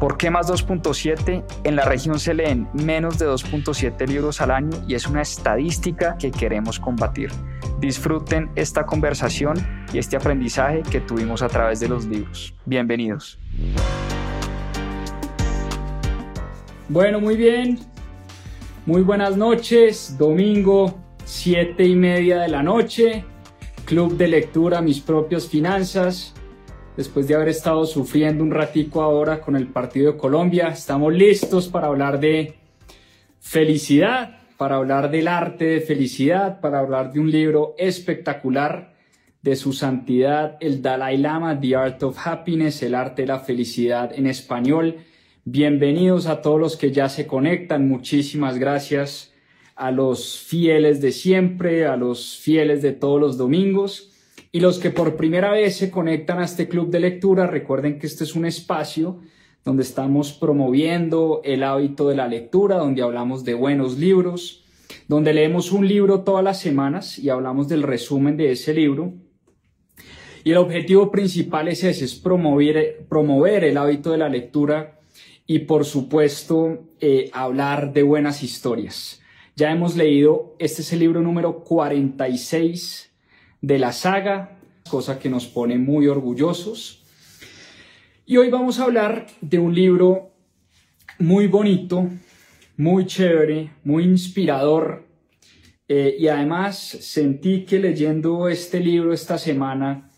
¿Por qué más 2.7? En la región se leen menos de 2.7 libros al año y es una estadística que queremos combatir. Disfruten esta conversación y este aprendizaje que tuvimos a través de los libros. Bienvenidos. Bueno, muy bien. Muy buenas noches. Domingo, siete y media de la noche. Club de lectura, mis propias finanzas después de haber estado sufriendo un ratico ahora con el partido de Colombia. Estamos listos para hablar de felicidad, para hablar del arte de felicidad, para hablar de un libro espectacular de su santidad, el Dalai Lama, The Art of Happiness, el arte de la felicidad en español. Bienvenidos a todos los que ya se conectan. Muchísimas gracias a los fieles de siempre, a los fieles de todos los domingos. Y los que por primera vez se conectan a este club de lectura, recuerden que este es un espacio donde estamos promoviendo el hábito de la lectura, donde hablamos de buenos libros, donde leemos un libro todas las semanas y hablamos del resumen de ese libro. Y el objetivo principal es ese, es promover, promover el hábito de la lectura y por supuesto eh, hablar de buenas historias. Ya hemos leído, este es el libro número 46 de la saga, cosa que nos pone muy orgullosos. Y hoy vamos a hablar de un libro muy bonito, muy chévere, muy inspirador. Eh, y además sentí que leyendo este libro esta semana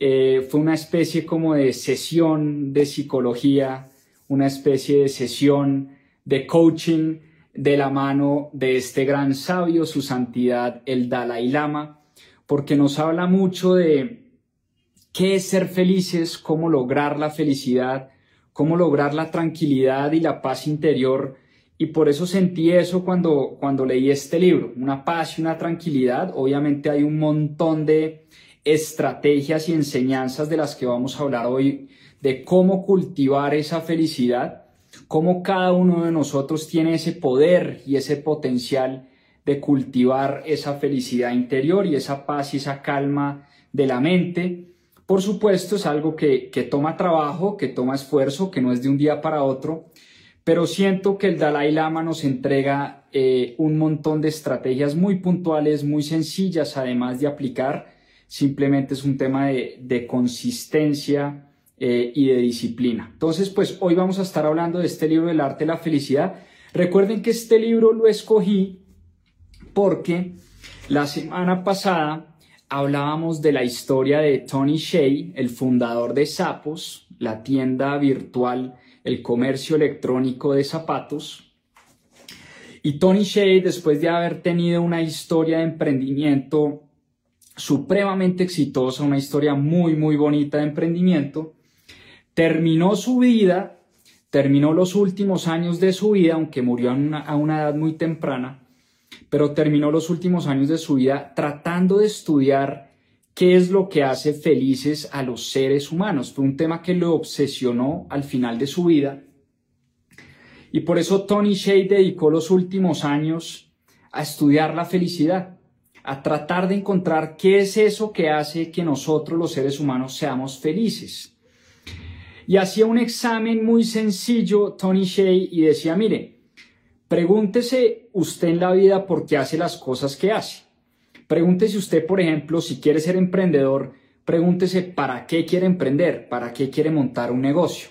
eh, fue una especie como de sesión de psicología, una especie de sesión de coaching de la mano de este gran sabio, su santidad, el Dalai Lama porque nos habla mucho de qué es ser felices, cómo lograr la felicidad, cómo lograr la tranquilidad y la paz interior. Y por eso sentí eso cuando, cuando leí este libro, una paz y una tranquilidad. Obviamente hay un montón de estrategias y enseñanzas de las que vamos a hablar hoy, de cómo cultivar esa felicidad, cómo cada uno de nosotros tiene ese poder y ese potencial de cultivar esa felicidad interior y esa paz y esa calma de la mente. Por supuesto, es algo que, toma trabajo, que toma esfuerzo, que no es de un día para otro, pero siento que el Dalai Lama nos entrega eh, un montón de estrategias muy puntuales, muy sencillas, además de aplicar. Simplemente es un tema de, consistencia eh, y de disciplina. Entonces, pues hoy vamos a estar hablando de este libro del arte de la felicidad. Recuerden que este libro lo escogí porque la semana pasada hablábamos de la historia de Tony Shea, el fundador de Sapos, la tienda virtual, el comercio electrónico de zapatos. Y Tony Shea, después de haber tenido una historia de emprendimiento supremamente exitosa, una historia muy, muy bonita de emprendimiento, terminó su vida, terminó los últimos años de su vida, aunque murió a una, a una edad muy temprana, pero terminó los últimos años de su vida tratando de estudiar qué es lo que hace felices a los seres humanos. Fue un tema que lo obsesionó al final de su vida. Y por eso Tony Shea dedicó los últimos años a estudiar la felicidad, a tratar de encontrar qué es eso que hace que nosotros los seres humanos seamos felices. Y hacía un examen muy sencillo Tony Shea y decía, mire, pregúntese usted en la vida por qué hace las cosas que hace. Pregúntese usted, por ejemplo, si quiere ser emprendedor, pregúntese para qué quiere emprender, para qué quiere montar un negocio.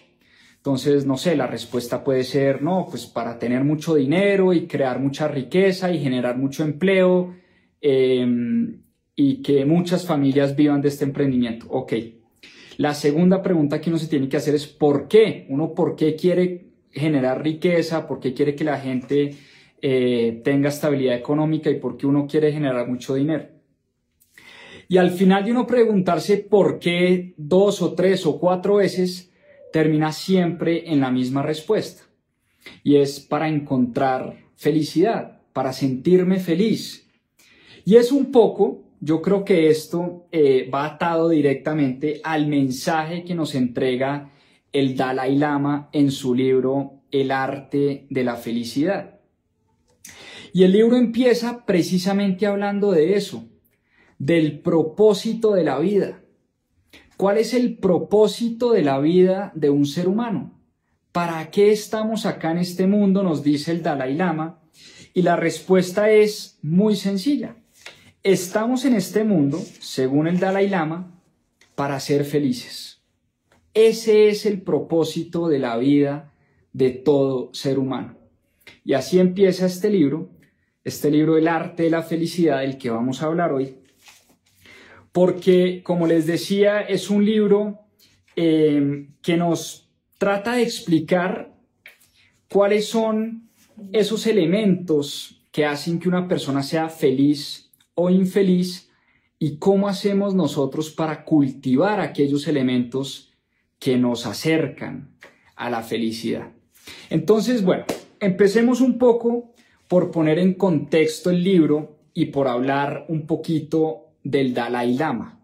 Entonces, no sé, la respuesta puede ser, no, pues para tener mucho dinero y crear mucha riqueza y generar mucho empleo em, y que muchas familias vivan de este emprendimiento. Ok. La segunda pregunta que uno se tiene que hacer es ¿por qué? Uno, ¿por qué quiere generar riqueza? ¿Por qué quiere que la gente eh, tenga estabilidad económica y por qué uno quiere generar mucho dinero? Y al final de uno preguntarse por qué dos o tres o cuatro veces, termina siempre en la misma respuesta. Y es para encontrar felicidad, para sentirme feliz. Y es un poco, yo creo que esto eh, va atado directamente al mensaje que nos entrega el Dalai Lama en su libro El arte de la felicidad. Y el libro empieza precisamente hablando de eso, del propósito de la vida ¿Cuál es el propósito de la vida de un ser humano? ¿Para qué estamos acá en este mundo? Nos dice el Dalai Lama. Y la respuesta es muy sencilla. Estamos en este mundo, según el Dalai Lama, para ser felices. Ese es el propósito de la vida de todo ser humano. Y así empieza este libro, este libro El arte de la felicidad del que vamos a hablar hoy, porque, como les decía, es un libro eh, que nos trata de explicar cuáles son esos elementos que hacen que una persona sea feliz o infeliz y cómo hacemos nosotros para cultivar aquellos elementos que nos acercan a la felicidad. Entonces, bueno, empecemos un poco por poner en contexto el libro y por hablar un poquito del Dalai Lama.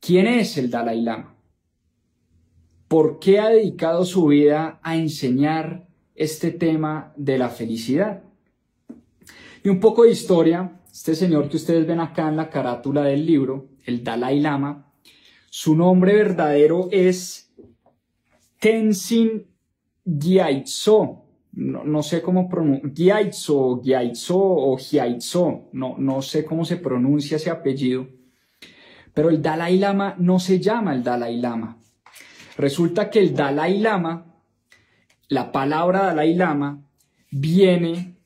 ¿Quién es el Dalai Lama? ¿Por qué ha dedicado su vida a enseñar este tema de la felicidad? Y un poco de historia, este señor que ustedes ven acá en la carátula del libro, el Dalai Lama, su nombre verdadero es Tenzin Gyatso. No, sé cómo pronuncia, Gyatso, Gyatso o Gyatso, no, no sé cómo se pronuncia ese apellido pero el Dalai Lama no se llama el Dalai Lama. Resulta que el Dalai Lama, la palabra Dalai Lama, viene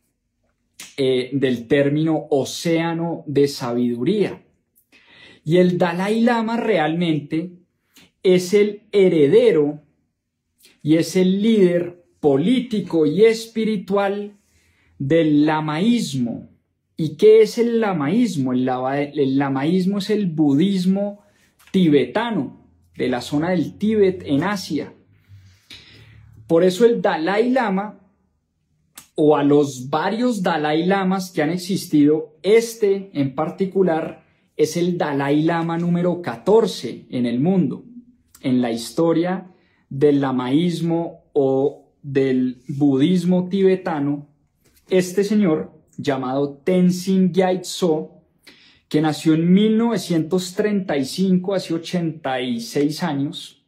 eh, del término océano de sabiduría. Y el Dalai Lama realmente es el heredero y es el líder político y espiritual del lamaísmo, ¿Y qué es el lamaísmo? El, lamaísmo es el budismo tibetano, de la zona del Tíbet en Asia. Por eso el Dalai Lama, o a los varios Dalai Lamas que han existido, este en particular es el Dalai Lama número 14 en el mundo, en la historia del lamaísmo o del budismo tibetano. Este señor llamado Tenzin Gyatso, que nació en 1935, hace 86 años.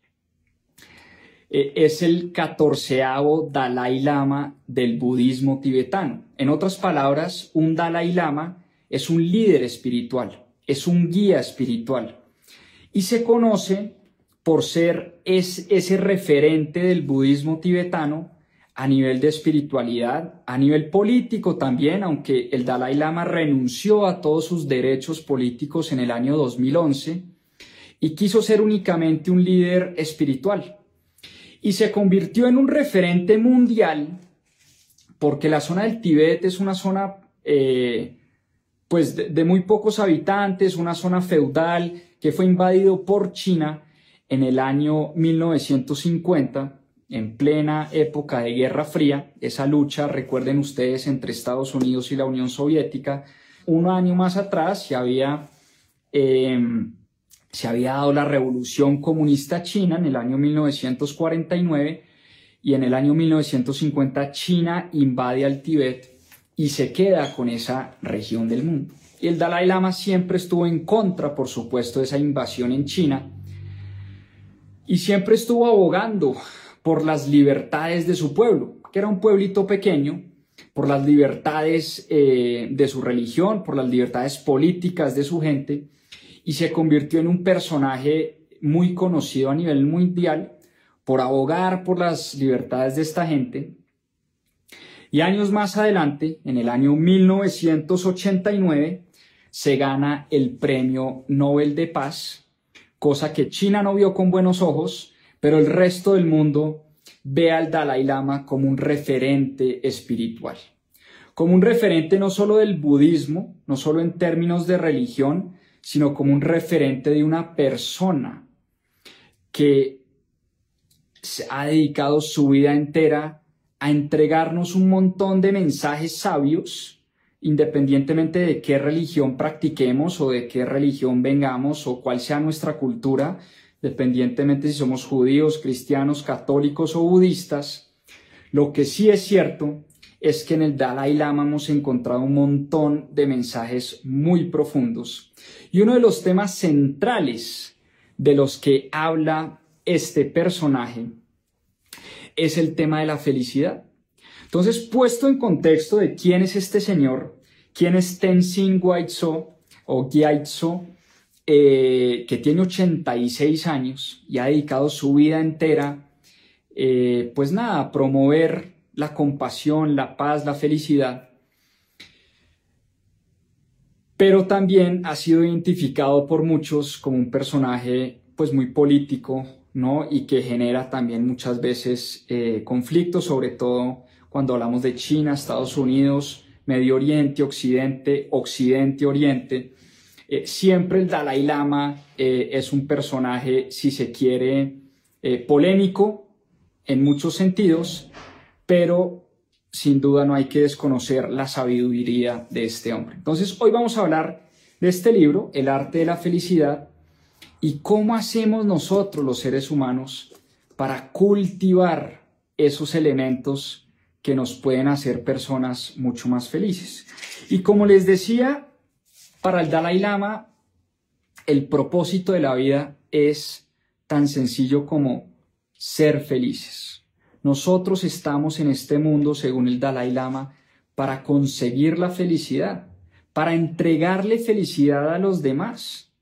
Eh, es el catorceavo Dalai Lama del budismo tibetano. En otras palabras, un Dalai Lama es un líder espiritual, es un guía espiritual y se conoce por ser ese referente del budismo tibetano a nivel de espiritualidad, a nivel político también, aunque el Dalai Lama renunció a todos sus derechos políticos en el año 2011 y quiso ser únicamente un líder espiritual. Y se convirtió en un referente mundial porque la zona del Tíbet es una zona eh, pues de, de muy pocos habitantes, una zona feudal que fue invadido por China en el año 1950 en plena época de Guerra Fría, esa lucha, recuerden ustedes, entre Estados Unidos y la Unión Soviética, un año más atrás se había, em, se había dado la revolución comunista china en el año 1949 y en el año 1950 China invade al Tíbet y se queda con esa región del mundo. Y el Dalai Lama siempre estuvo en contra, por supuesto, de esa invasión en China. Y siempre estuvo abogando por las libertades de su pueblo, que era un pueblito pequeño, por las libertades eh, de su religión, por las libertades políticas de su gente, y se convirtió en un personaje muy conocido a nivel mundial por abogar por las libertades de esta gente. Y años más adelante, en el año 1989, se gana el Premio Nobel de Paz, cosa que China no vio con buenos ojos, pero el resto del mundo ve al Dalai Lama como un referente espiritual, como un referente no solo del budismo, no solo en términos de religión, sino como un referente de una persona que ha dedicado su vida entera a entregarnos un montón de mensajes sabios, independientemente de qué religión practiquemos o de qué religión vengamos o cuál sea nuestra cultura, dependientemente si somos judíos, cristianos, católicos o budistas, lo que sí es cierto es que en el Dalai Lama hemos encontrado un montón de mensajes muy profundos. Y uno de los temas centrales de los que habla este personaje es el tema de la felicidad. Entonces, puesto en contexto de quién es este señor, quién es Tenzin Gyatso o Gyatso, eh, que tiene 86 años y ha dedicado su vida entera, eh, pues nada, a promover la compasión, la paz, la felicidad. Pero también ha sido identificado por muchos como un personaje pues muy político, ¿no? Y que genera también muchas veces eh, conflictos, sobre todo cuando hablamos de China, Estados Unidos, Medio Oriente, Occidente, Occidente, Oriente. Eh, siempre el Dalai Lama eh, es un personaje, si se quiere, eh, polémico en muchos sentidos, pero sin duda no hay que desconocer la sabiduría de este hombre. Entonces, hoy vamos a hablar de este libro, El arte de la felicidad, y cómo hacemos nosotros los seres humanos para cultivar esos elementos que nos pueden hacer personas mucho más felices. Y como les decía, para el Dalai Lama, el propósito de la vida es tan sencillo como ser felices. Nosotros estamos en este mundo, según el Dalai Lama, para conseguir la felicidad, para entregarle felicidad a los demás.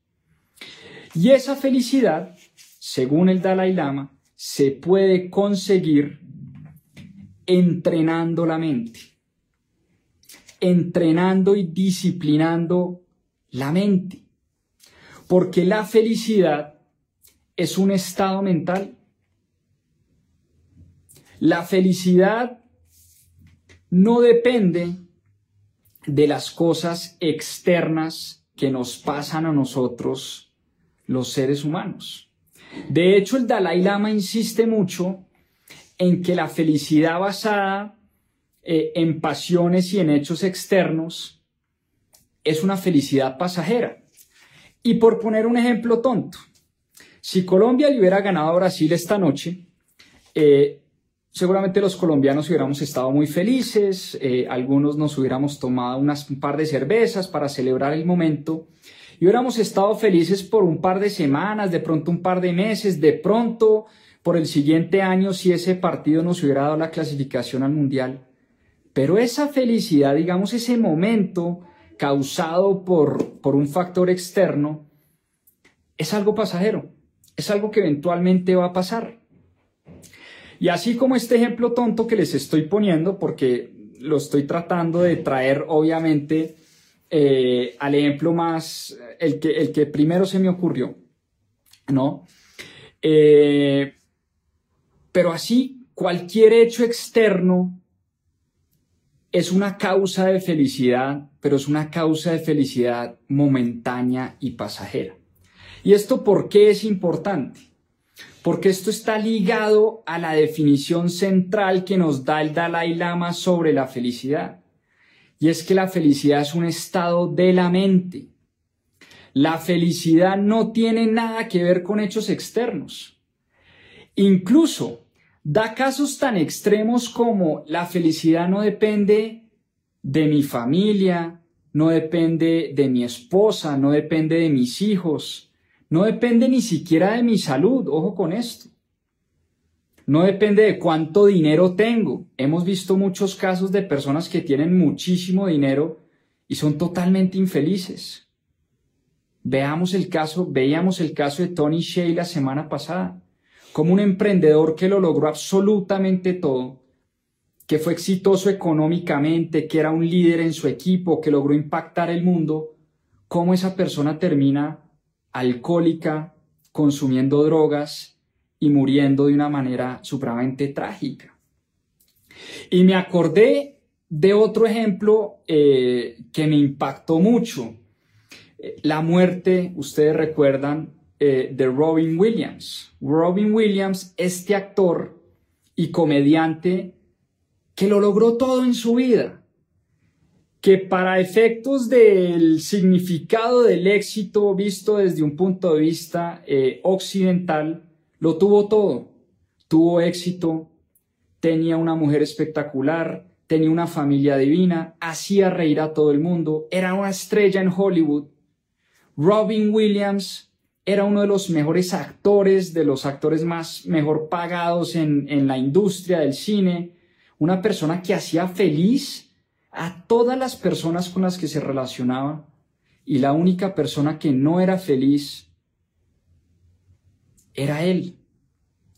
Y esa felicidad, según el Dalai Lama, se puede conseguir entrenando la mente, entrenando y disciplinando la mente. Porque la felicidad es un estado mental. La felicidad no depende de las cosas externas que nos pasan a nosotros, los seres humanos. De hecho, el Dalai Lama insiste mucho en que la felicidad basada eh, en pasiones y en hechos externos es una felicidad pasajera. Y por poner un ejemplo tonto, si Colombia le hubiera ganado a Brasil esta noche, eh, seguramente los colombianos hubiéramos estado muy felices, eh, algunos nos hubiéramos tomado unas, un par de cervezas para celebrar el momento y hubiéramos estado felices por un par de semanas, de pronto un par de meses, de pronto por el siguiente año si ese partido nos hubiera dado la clasificación al mundial. Pero esa felicidad, digamos, ese momento causado por, por un factor externo, es algo pasajero, es algo que eventualmente va a pasar. Y así como este ejemplo tonto que les estoy poniendo, porque lo estoy tratando de traer obviamente eh, al ejemplo más, el que, el que primero se me ocurrió, ¿no? Eh, pero así, cualquier hecho externo es una causa de felicidad, pero es una causa de felicidad momentánea y pasajera. ¿Y esto por qué es importante? Porque esto está ligado a la definición central que nos da el Dalai Lama sobre la felicidad. Y es que la felicidad es un estado de la mente. La felicidad no tiene nada que ver con hechos externos. Incluso da casos tan extremos como la felicidad no depende de mi familia, no depende de mi esposa, no depende de mis hijos, no depende ni siquiera de mi salud, ojo con esto. No depende de cuánto dinero tengo. Hemos visto muchos casos de personas que tienen muchísimo dinero y son totalmente infelices. Veamos el caso, veíamos el caso de Tony Shea la semana pasada, como un emprendedor que lo logró absolutamente todo, que fue exitoso económicamente, que era un líder en su equipo, que logró impactar el mundo, cómo esa persona termina alcohólica, consumiendo drogas y muriendo de una manera supremamente trágica. Y me acordé de otro ejemplo eh, que me impactó mucho, la muerte, ustedes recuerdan, eh, de Robin Williams. Robin Williams, este actor y comediante que lo logró todo en su vida, que para efectos del significado del éxito visto desde un punto de vista eh, occidental, lo tuvo todo. Tuvo éxito, tenía una mujer espectacular, tenía una familia divina, hacía reír a todo el mundo, era una estrella en Hollywood. Robin Williams era uno de los mejores actores, de los actores más mejor pagados en, en la industria del cine, una persona que hacía feliz a todas las personas con las que se relacionaba y la única persona que no era feliz era él.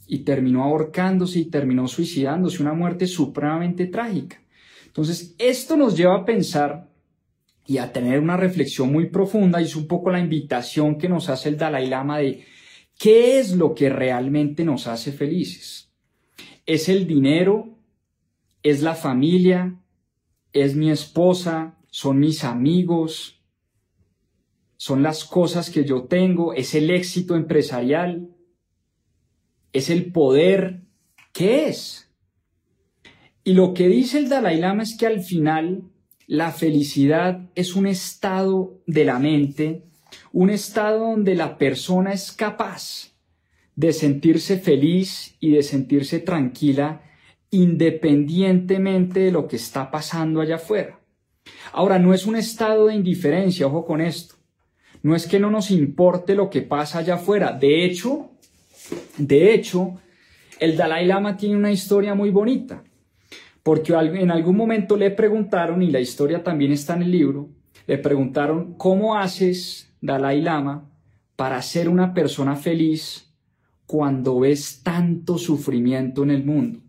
Y terminó ahorcándose y terminó suicidándose, una muerte supremamente trágica. Entonces, esto nos lleva a pensar y a tener una reflexión muy profunda y es un poco la invitación que nos hace el Dalai Lama de qué es lo que realmente nos hace felices. ¿Es el dinero? ¿Es la familia? ¿Es mi esposa? ¿Son mis amigos? ¿Son las cosas que yo tengo? ¿Es el éxito empresarial? ¿Es el poder? ¿Qué es? Y lo que dice el Dalai Lama es que al final la felicidad es un estado de la mente, un estado donde la persona es capaz de sentirse feliz y de sentirse tranquila independientemente de lo que está pasando allá afuera. Ahora, no es un estado de indiferencia, ojo con esto. No es que no nos importe lo que pasa allá afuera. De hecho, de hecho, el Dalai Lama tiene una historia muy bonita, porque en algún momento le preguntaron, y la historia también está en el libro, le preguntaron, ¿cómo haces, Dalai Lama, para ser una persona feliz cuando ves tanto sufrimiento en el mundo?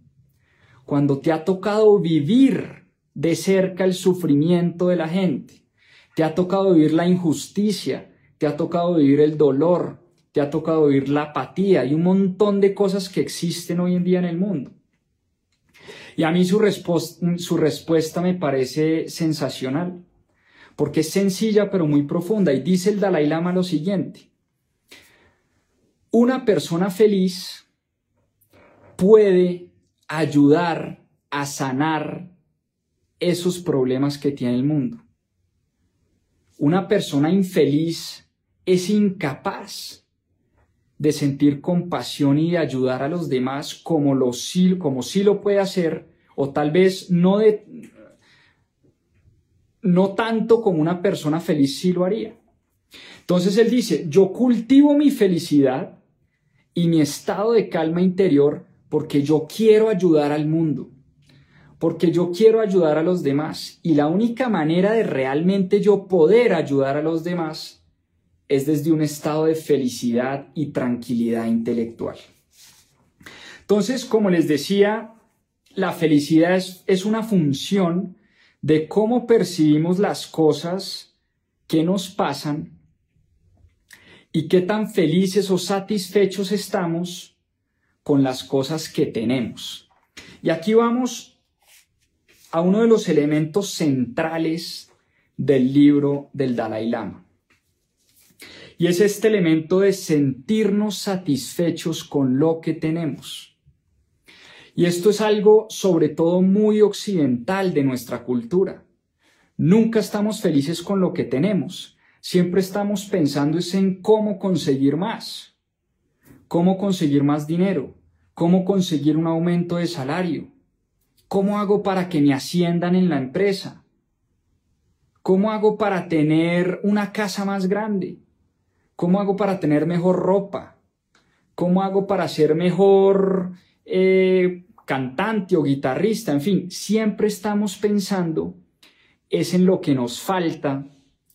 Cuando te ha tocado vivir de cerca el sufrimiento de la gente, te ha tocado vivir la injusticia, te ha tocado vivir el dolor, te ha tocado vivir la apatía y un montón de cosas que existen hoy en día en el mundo. Y a mí su, respuesta me parece sensacional, porque es sencilla pero muy profunda y dice el Dalai Lama lo siguiente. Una persona feliz puede ayudar a sanar esos problemas que tiene el mundo. Una persona infeliz es incapaz de sentir compasión y de ayudar a los demás como, lo, como sí lo puede hacer, o tal vez no, de, no tanto como una persona feliz sí lo haría. Entonces él dice, yo cultivo mi felicidad y mi estado de calma interior porque yo quiero ayudar al mundo, porque yo quiero ayudar a los demás. Y la única manera de realmente yo poder ayudar a los demás es desde un estado de felicidad y tranquilidad intelectual. Entonces, como les decía, la felicidad es, una función de cómo percibimos las cosas que nos pasan y qué tan felices o satisfechos estamos con las cosas que tenemos. Y aquí vamos a uno de los elementos centrales del libro del Dalai Lama. Y es este elemento de sentirnos satisfechos con lo que tenemos. Y esto es algo sobre todo muy occidental de nuestra cultura. Nunca estamos felices con lo que tenemos. Siempre estamos pensando en cómo conseguir más. Cómo conseguir más dinero. Cómo conseguir un aumento de salario. ¿Cómo hago para que me asciendan en la empresa? ¿Cómo hago para tener una casa más grande? ¿Cómo hago para tener mejor ropa? ¿Cómo hago para ser mejor eh, cantante o guitarrista? En fin, siempre estamos pensando es en lo que nos falta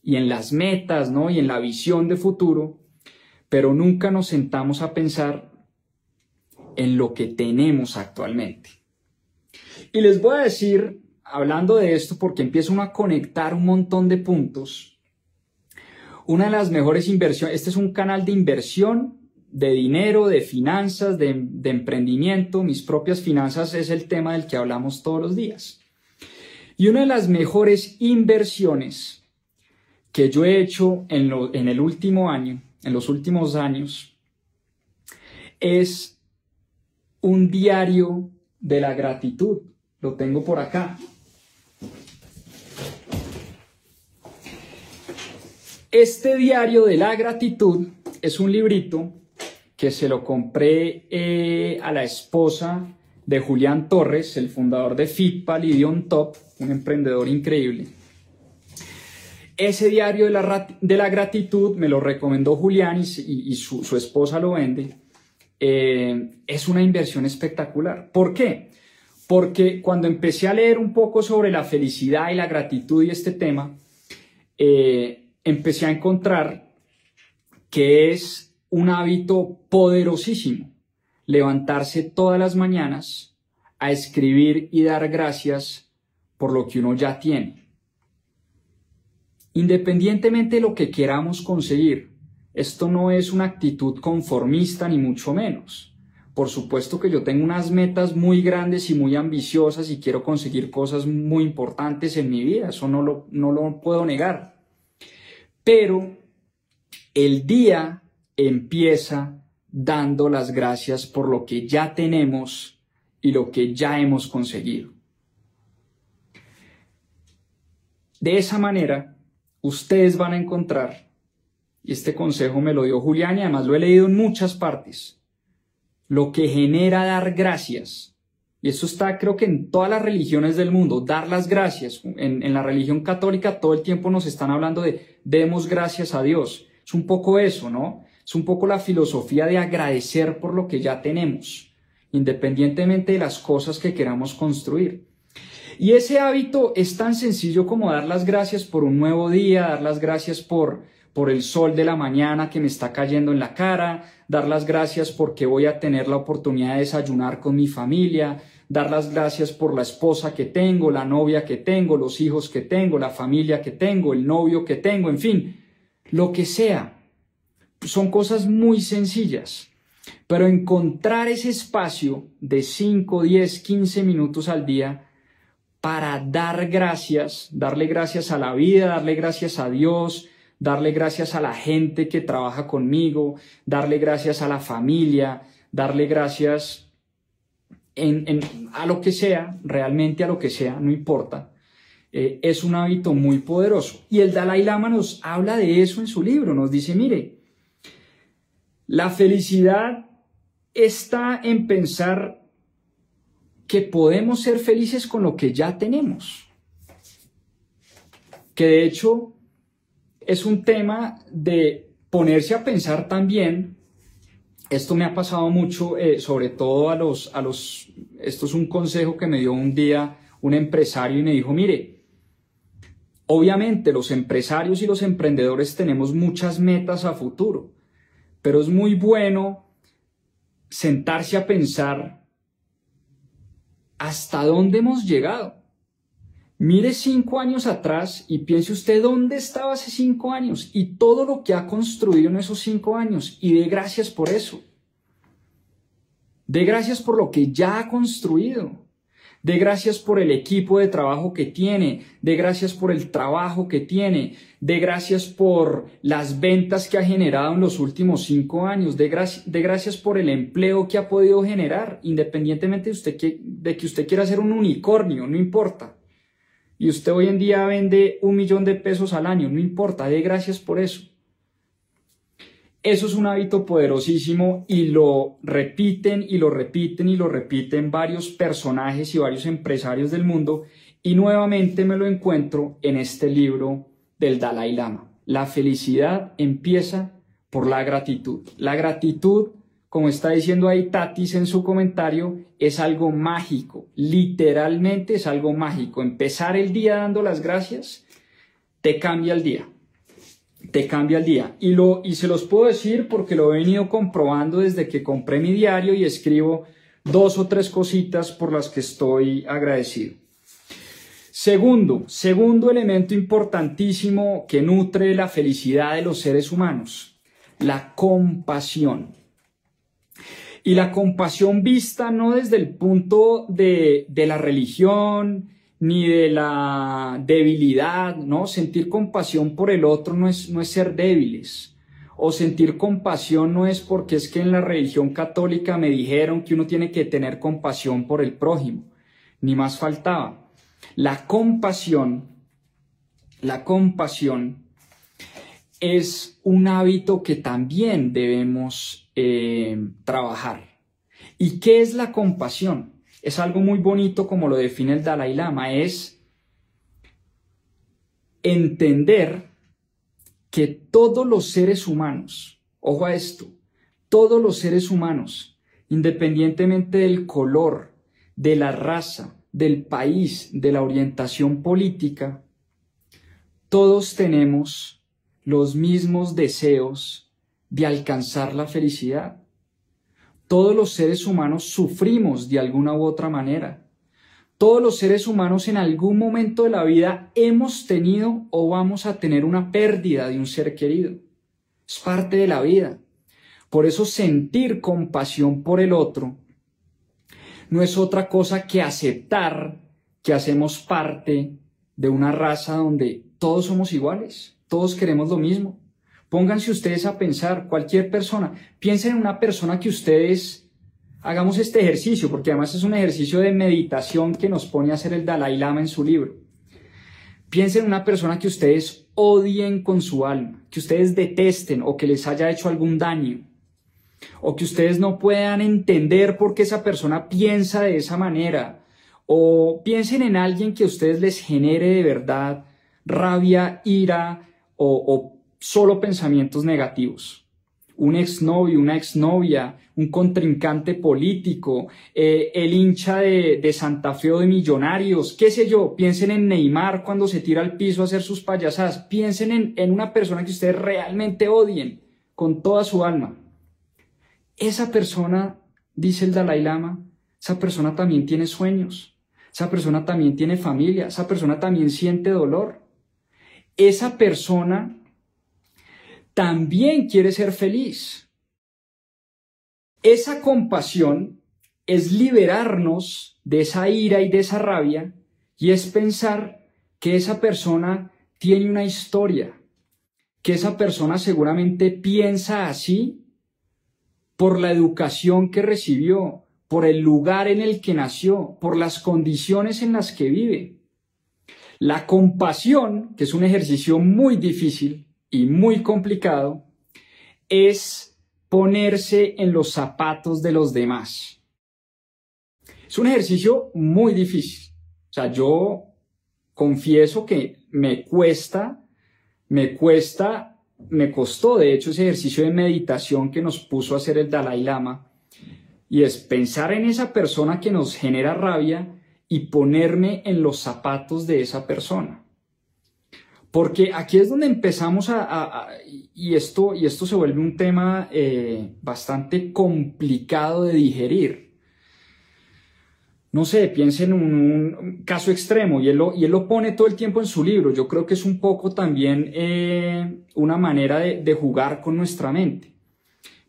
y en las metas, ¿no? Y en la visión de futuro, pero nunca nos sentamos a pensar en lo que tenemos actualmente. Y les voy a decir, hablando de esto, porque empiezo a conectar un montón de puntos. Una de las mejores inversiones, este es un canal de inversión, de dinero, de finanzas, de, emprendimiento. Mis propias finanzas es el tema del que hablamos todos los días. Y una de las mejores inversiones que yo he hecho en el último año, en los últimos años, es un diario de la gratitud. Lo tengo por acá. Este diario de la gratitud es un librito que se lo compré eh, a la esposa de Julián Torres, el fundador de Fitpal y Top, un emprendedor increíble. Ese diario de la, gratitud me lo recomendó Julián y, su, esposa lo vende. Eh, es una inversión espectacular. ¿Por qué? Porque cuando empecé a leer un poco sobre la felicidad y la gratitud y este tema, eh, empecé a encontrar que es un hábito poderosísimo levantarse todas las mañanas a escribir y dar gracias por lo que uno ya tiene. Independientemente de lo que queramos conseguir, esto no es una actitud conformista ni mucho menos. Por supuesto que yo tengo unas metas muy grandes y muy ambiciosas y quiero conseguir cosas muy importantes en mi vida, eso no lo, no lo puedo negar. Pero el día empieza dando las gracias por lo que ya tenemos y lo que ya hemos conseguido. De esa manera, ustedes van a encontrar, y este consejo me lo dio Julián y además lo he leído en muchas partes, lo que genera dar gracias. Y eso está creo que en todas las religiones del mundo, dar las gracias. En, en la religión católica todo el tiempo nos están hablando de demos gracias a Dios. Es un poco eso, ¿no? Es un poco la filosofía de agradecer por lo que ya tenemos, independientemente de las cosas que queramos construir. Y ese hábito es tan sencillo como dar las gracias por un nuevo día, dar las gracias por, por el sol de la mañana que me está cayendo en la cara, dar las gracias porque voy a tener la oportunidad de desayunar con mi familia, dar las gracias por la esposa que tengo, la novia que tengo, los hijos que tengo, la familia que tengo, el novio que tengo, en fin, lo que sea. Son cosas muy sencillas, pero encontrar ese espacio de 5, 10, 15 minutos al día para dar gracias, darle gracias a la vida, darle gracias a Dios, darle gracias a la gente que trabaja conmigo, darle gracias a la familia, darle gracias a lo que sea, realmente a lo que sea, no importa. Eh, es un hábito muy poderoso. Y el Dalai Lama nos habla de eso en su libro, nos dice, mire, la felicidad está en pensar que podemos ser felices con lo que ya tenemos. Que de hecho es un tema de ponerse a pensar también, esto me ha pasado mucho, eh, sobre todo a los, a los, esto es un consejo que me dio un día un empresario y me dijo, mire, obviamente los empresarios y los emprendedores tenemos muchas metas a futuro pero es muy bueno sentarse a pensar hasta dónde hemos llegado. Mire cinco años atrás y piense usted dónde estaba hace cinco años y todo lo que ha construido en esos cinco años y dé gracias por eso. Dé gracias por lo que ya ha construido. De gracias por el equipo de trabajo que tiene, de gracias por el trabajo que tiene, de gracias por las ventas que ha generado en los últimos cinco años, de, de gracias por el empleo que ha podido generar, independientemente de, usted que, de que usted quiera ser un unicornio, no importa. Y usted hoy en día vende un millón de pesos al año, no importa, de gracias por eso. Eso es un hábito poderosísimo y lo repiten y lo repiten y lo repiten varios personajes y varios empresarios del mundo Y nuevamente me lo encuentro en este libro del Dalai Lama. La felicidad empieza por la gratitud. La gratitud, como está diciendo ahí Tatis en su comentario, es algo mágico. Literalmente es algo mágico. Empezar el día dando las gracias te cambia el día. Te cambia el día. Y, lo, y se los puedo decir porque lo he venido comprobando desde que compré mi diario y escribo dos o tres cositas por las que estoy agradecido. Segundo, segundo elemento importantísimo que nutre la felicidad de los seres humanos, la compasión. Y la compasión vista no desde el punto de, de la religión, ni de la debilidad, ¿no? Sentir compasión por el otro no es, no es ser débiles. O sentir compasión no es porque es que en la religión católica me dijeron que uno tiene que tener compasión por el prójimo. Ni más faltaba. La compasión, la compasión es un hábito que también debemos eh, trabajar. ¿Y qué es la compasión? Es algo muy bonito como lo define el Dalai Lama, es entender que todos los seres humanos, ojo a esto, todos los seres humanos, independientemente del color, de la raza, del país, de la orientación política, todos tenemos los mismos deseos de alcanzar la felicidad. Todos los seres humanos sufrimos de alguna u otra manera. Todos los seres humanos en algún momento de la vida hemos tenido o vamos a tener una pérdida de un ser querido. Es parte de la vida. Por eso sentir compasión por el otro no es otra cosa que aceptar que hacemos parte de una raza donde todos somos iguales, todos queremos lo mismo, Pónganse ustedes a pensar, cualquier persona, piensen en una persona que ustedes, hagamos este ejercicio, porque además es un ejercicio de meditación que nos pone a hacer el Dalai Lama en su libro. Piensen en una persona que ustedes odien con su alma, que ustedes detesten o que les haya hecho algún daño, o que ustedes no puedan entender por qué esa persona piensa de esa manera, o piensen en alguien que a ustedes les genere de verdad rabia, ira o, o solo pensamientos negativos. Un exnovio, una exnovia, un contrincante político, eh, el hincha de, Santa Fe o de Millonarios, qué sé yo, piensen en Neymar cuando se tira al piso a hacer sus payasadas, piensen en, en una persona que ustedes realmente odien con toda su alma. Esa persona, dice el Dalai Lama, esa persona también tiene sueños, esa persona también tiene familia, esa persona también siente dolor. Esa persona también quiere ser feliz. Esa compasión es liberarnos de esa ira y de esa rabia y es pensar que esa persona tiene una historia, que esa persona seguramente piensa así por la educación que recibió, por el lugar en el que nació, por las condiciones en las que vive. La compasión, que es un ejercicio muy difícil, y muy complicado es ponerse en los zapatos de los demás. Es un ejercicio muy difícil. O sea, yo confieso que me cuesta, me cuesta, me costó de hecho ese ejercicio de meditación que nos puso a hacer el Dalai Lama. Y es pensar en esa persona que nos genera rabia y ponerme en los zapatos de esa persona. Porque aquí es donde empezamos a, y, esto, y esto se vuelve un tema eh, bastante complicado de digerir. No sé, piensen en un, caso extremo y él, lo, y él lo pone todo el tiempo en su libro. Yo creo que es un poco también eh, una manera de, de jugar con nuestra mente.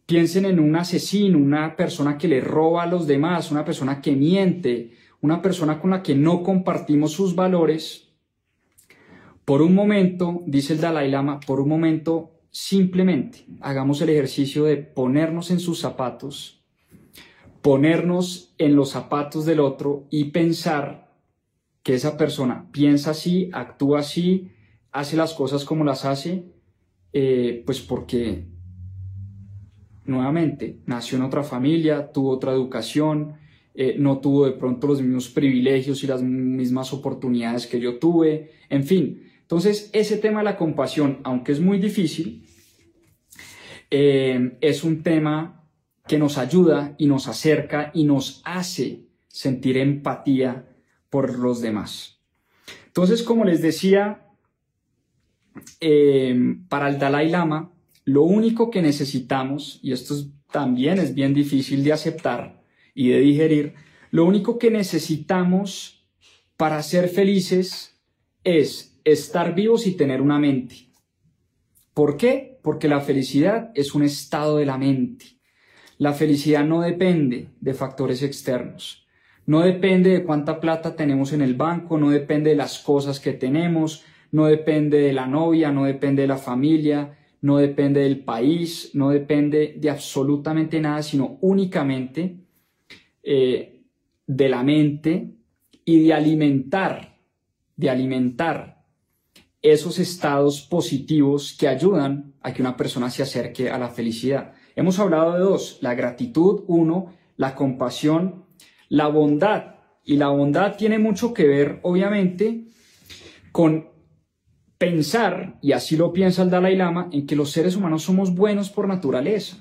Piensen en un asesino, una persona que le roba a los demás, una persona que miente, una persona con la que no compartimos sus valores por un momento, dice el Dalai Lama, por un momento simplemente hagamos el ejercicio de ponernos en sus zapatos, ponernos en los zapatos del otro y pensar que esa persona piensa así, actúa así, hace las cosas como las hace, eh, pues porque nuevamente nació en otra familia, tuvo otra educación, eh, no tuvo de pronto los mismos privilegios y las mismas oportunidades que yo tuve, en fin. Entonces, ese tema de la compasión, aunque es muy difícil, eh, es un tema que nos ayuda y nos acerca y nos hace sentir empatía por los demás. Entonces, como les decía, eh, para el Dalai Lama, lo único que necesitamos, y esto también es bien difícil de aceptar y de digerir, lo único que necesitamos para ser felices es estar vivos y tener una mente. ¿Por qué? Porque la felicidad es un estado de la mente. La felicidad no depende de factores externos. No depende de cuánta plata tenemos en el banco, no depende de las cosas que tenemos, no depende de la novia, no depende de la familia, no depende del país, no depende de absolutamente nada, sino únicamente eh, de la mente y de alimentar, de alimentar esos estados positivos que ayudan a que una persona se acerque a la felicidad. Hemos hablado de dos, la gratitud, uno, la compasión, la bondad. Y la bondad tiene mucho que ver, obviamente, con pensar, y así lo piensa el Dalai Lama, en que los seres humanos somos buenos por naturaleza.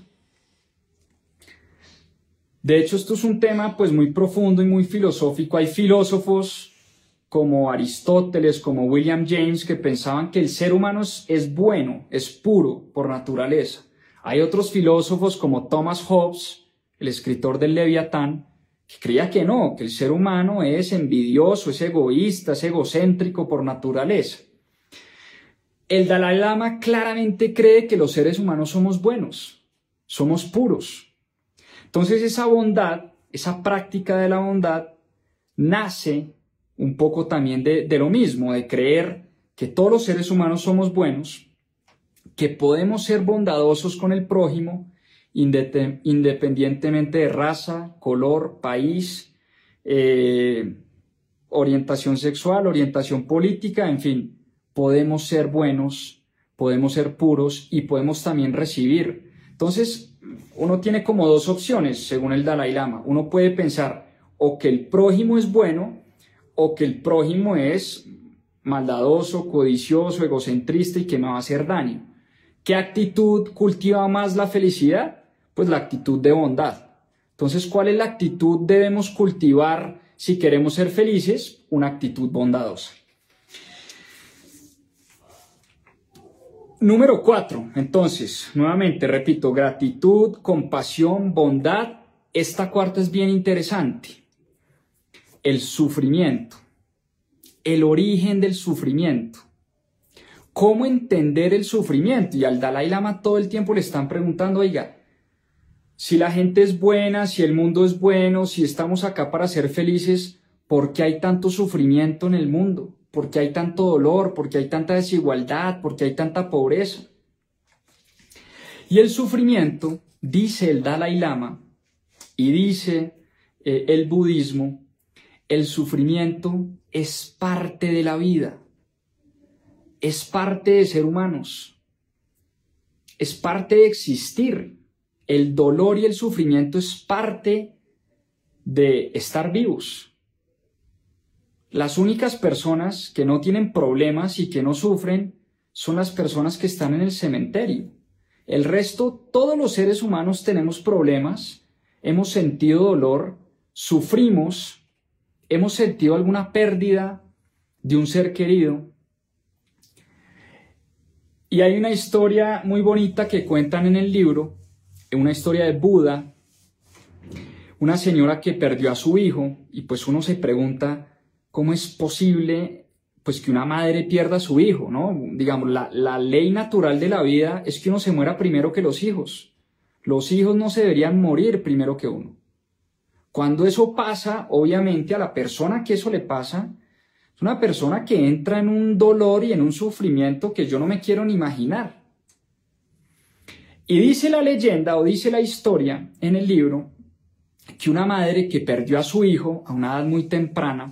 De hecho, esto es un tema pues muy profundo y muy filosófico. Hay filósofos como Aristóteles, como William James, que pensaban que el ser humano es, bueno, es puro por naturaleza. Hay otros filósofos como Thomas Hobbes, el escritor del Leviatán, que creía que no, que el ser humano es envidioso, es egoísta, es egocéntrico por naturaleza. El Dalai Lama claramente cree que los seres humanos somos buenos, somos puros. Entonces esa bondad, esa práctica de la bondad, nace un poco también de, lo mismo, de creer que todos los seres humanos somos buenos, que podemos ser bondadosos con el prójimo, independientemente de raza, color, país, eh, orientación sexual, orientación política, en fin, podemos ser buenos, podemos ser puros y podemos también recibir. Entonces, uno tiene como dos opciones, según el Dalai Lama. Uno puede pensar o que el prójimo es bueno o que el prójimo es maldadoso, codicioso, egocentrista y que me va a hacer daño. ¿Qué actitud cultiva más la felicidad? Pues la actitud de bondad. Entonces, ¿cuál es la actitud debemos cultivar si queremos ser felices? Una actitud bondadosa. Número cuatro, entonces, nuevamente repito, gratitud, compasión, bondad. Esta cuarta es bien interesante. El sufrimiento, el origen del sufrimiento. ¿Cómo entender el sufrimiento? Y al Dalai Lama todo el tiempo le están preguntando, oiga, si la gente es buena, si el mundo es bueno, si estamos acá para ser felices, ¿por qué hay tanto sufrimiento en el mundo? ¿Por qué hay tanto dolor? ¿Por qué hay tanta desigualdad? ¿Por qué hay tanta pobreza? Y el sufrimiento, dice el Dalai Lama y dice eh, el budismo, el sufrimiento es parte de la vida, es parte de ser humanos, es parte de existir. El dolor y el sufrimiento es parte de estar vivos. Las únicas personas que no tienen problemas y que no sufren son las personas que están en el cementerio. El resto, todos los seres humanos tenemos problemas, hemos sentido dolor, sufrimos, hemos sentido alguna pérdida de un ser querido. Y hay una historia muy bonita que cuentan en el libro, una historia de Buda, una señora que perdió a su hijo y pues uno se pregunta, ¿cómo es posible pues que una madre pierda a su hijo, ¿no? Digamos, la, la ley natural de la vida es que uno se muera primero que los hijos. Los hijos no se deberían morir primero que uno. Cuando eso pasa, obviamente a la persona que eso le pasa, es una persona que entra en un dolor y en un sufrimiento que yo no me quiero ni imaginar. Y dice la leyenda o dice la historia en el libro que una madre que perdió a su hijo a una edad muy temprana,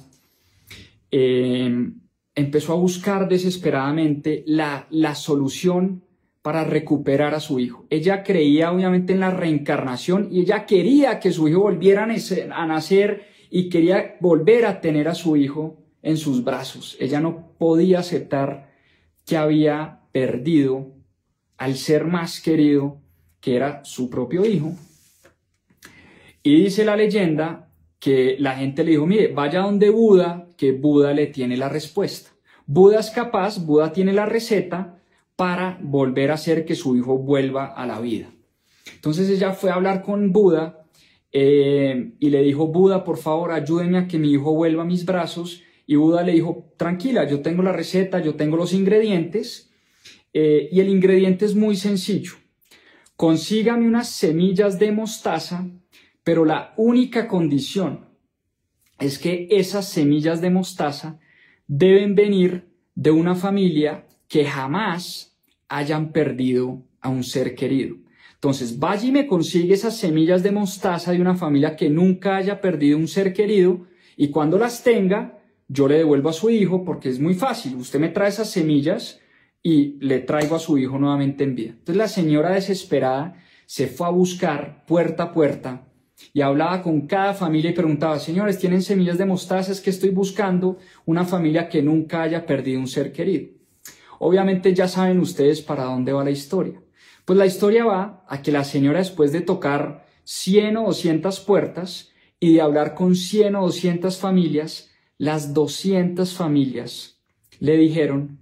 eh, empezó a buscar desesperadamente la, la solución para recuperar a su hijo. Ella creía obviamente en la reencarnación y ella quería que su hijo volviera a nacer y quería volver a tener a su hijo en sus brazos. Ella no podía aceptar que había perdido al ser más querido, que era su propio hijo. Y dice la leyenda que la gente le dijo, mire, vaya donde Buda, que Buda le tiene la respuesta. Buda es capaz, Buda tiene la receta para volver a hacer que su hijo vuelva a la vida. Entonces ella fue a hablar con Buda eh, y le dijo, Buda, por favor, ayúdeme a que mi hijo vuelva a mis brazos. Y Buda le dijo, tranquila, yo tengo la receta, yo tengo los ingredientes. Eh, y el ingrediente es muy sencillo. Consígame unas semillas de mostaza, pero la única condición es que esas semillas de mostaza deben venir de una familia que jamás hayan perdido a un ser querido. Entonces, vaya y me consigue esas semillas de mostaza de una familia que nunca haya perdido un ser querido y cuando las tenga, yo le devuelvo a su hijo porque es muy fácil. Usted me trae esas semillas y le traigo a su hijo nuevamente en vida. Entonces la señora desesperada se fue a buscar puerta a puerta y hablaba con cada familia y preguntaba, señores, ¿tienen semillas de mostaza? Es que estoy buscando una familia que nunca haya perdido un ser querido. Obviamente ya saben ustedes para dónde va la historia. Pues la historia va a que la señora después de tocar 100 o 200 puertas y de hablar con 100 o 200 familias, las 200 familias le dijeron